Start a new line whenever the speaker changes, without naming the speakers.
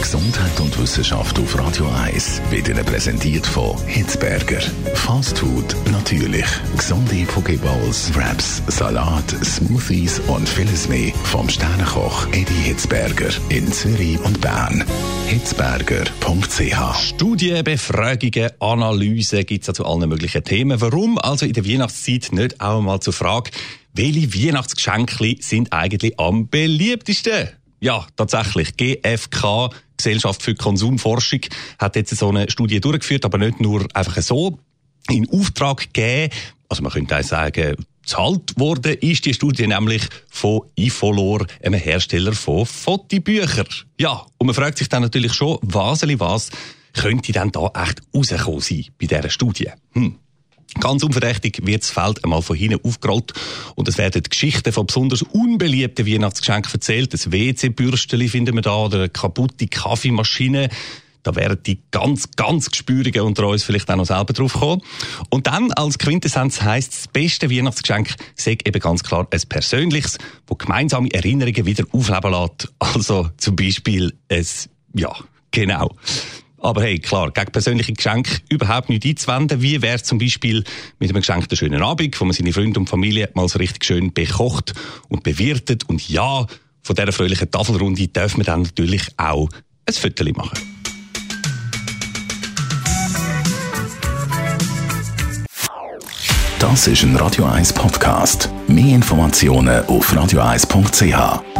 Gesundheit und Wissenschaft auf Radio 1 wird Ihnen präsentiert von Hitzberger. Fast Food natürlich. Gesunde Pokeballs, Wraps, Salat, Smoothies und vieles mehr vom Sternenkoch Eddie Hitzberger in Zürich und Bern. Hitzberger.ch
Studien, Befragungen, Analysen gibt es zu allen möglichen Themen. Warum also in der Weihnachtszeit nicht auch mal zur Frage, welche Weihnachtsgeschenke sind eigentlich am beliebtesten? Ja, tatsächlich. GfK, Gesellschaft für Konsumforschung, hat jetzt so eine Studie durchgeführt, aber nicht nur einfach so in Auftrag gegeben. Also man könnte auch sagen, zahlt worden ist die Studie nämlich von Ifolor, einem Hersteller von Fotobüchern. Ja, und man fragt sich dann natürlich schon, was, was könnte denn da echt rausgekommen sein bei dieser Studie? Hm. Ganz unverdächtig wird das Feld einmal von hinten aufgerollt und es werden Geschichten von besonders unbeliebten Weihnachtsgeschenken erzählt. Das WC-Bürsteli finden wir da oder eine kaputte Kaffeemaschine. Da wären die ganz, ganz Gespürigen unter uns vielleicht auch noch selber drauf kommen. Und dann als Quintessenz heisst das beste Weihnachtsgeschenk sei eben ganz klar ein persönliches, wo gemeinsame Erinnerungen wieder aufleben lässt. Also zum Beispiel ein, ja, genau. Aber hey, klar, gegen persönliche Geschenke überhaupt nicht einzuwenden. Wie wäre es zum Beispiel mit einem geschenkten schönen Abend, wo man seine Freunde und Familie mal so richtig schön bekocht und bewirtet. Und ja, von dieser fröhlichen Tafelrunde dürfen wir dann natürlich auch ein Viertel machen.
Das ist ein Radio 1 Podcast. Mehr Informationen auf radio1.ch.